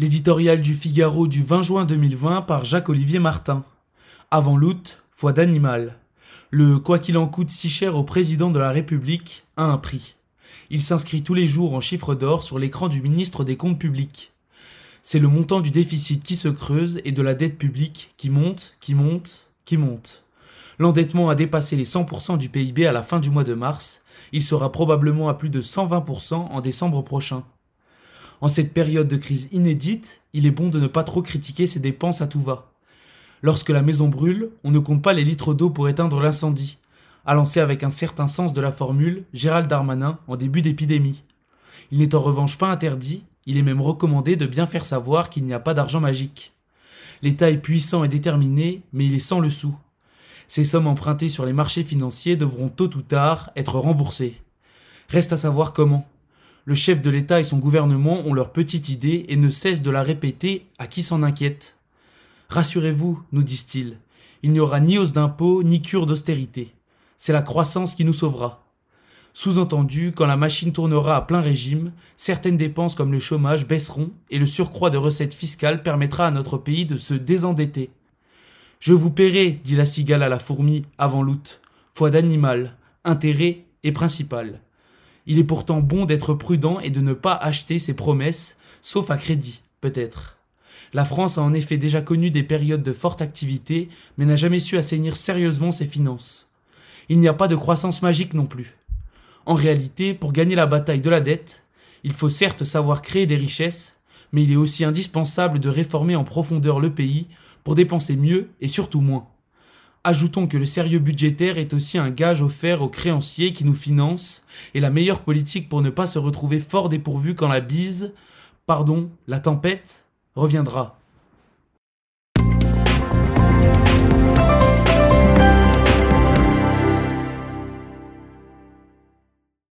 L'éditorial du Figaro du 20 juin 2020 par Jacques-Olivier Martin. Avant l'août, foi d'animal. Le quoi qu'il en coûte si cher au président de la République a un prix. Il s'inscrit tous les jours en chiffres d'or sur l'écran du ministre des Comptes publics. C'est le montant du déficit qui se creuse et de la dette publique qui monte, qui monte, qui monte. L'endettement a dépassé les 100% du PIB à la fin du mois de mars. Il sera probablement à plus de 120% en décembre prochain. En cette période de crise inédite, il est bon de ne pas trop critiquer ses dépenses à tout va. Lorsque la maison brûle, on ne compte pas les litres d'eau pour éteindre l'incendie, a lancé avec un certain sens de la formule Gérald Darmanin en début d'épidémie. Il n'est en revanche pas interdit, il est même recommandé de bien faire savoir qu'il n'y a pas d'argent magique. L'État est puissant et déterminé, mais il est sans le sou. Ces sommes empruntées sur les marchés financiers devront tôt ou tard être remboursées. Reste à savoir comment. Le chef de l'État et son gouvernement ont leur petite idée et ne cessent de la répéter à qui s'en inquiète. Rassurez-vous, nous disent-ils, il n'y aura ni hausse d'impôts ni cure d'austérité. C'est la croissance qui nous sauvera. Sous-entendu, quand la machine tournera à plein régime, certaines dépenses comme le chômage baisseront et le surcroît de recettes fiscales permettra à notre pays de se désendetter. Je vous paierai, dit la cigale à la fourmi avant l'août. Foi d'animal, intérêt et principal. Il est pourtant bon d'être prudent et de ne pas acheter ses promesses, sauf à crédit, peut-être. La France a en effet déjà connu des périodes de forte activité, mais n'a jamais su assainir sérieusement ses finances. Il n'y a pas de croissance magique non plus. En réalité, pour gagner la bataille de la dette, il faut certes savoir créer des richesses, mais il est aussi indispensable de réformer en profondeur le pays pour dépenser mieux et surtout moins. Ajoutons que le sérieux budgétaire est aussi un gage offert aux créanciers qui nous financent, et la meilleure politique pour ne pas se retrouver fort dépourvu quand la bise, pardon, la tempête, reviendra.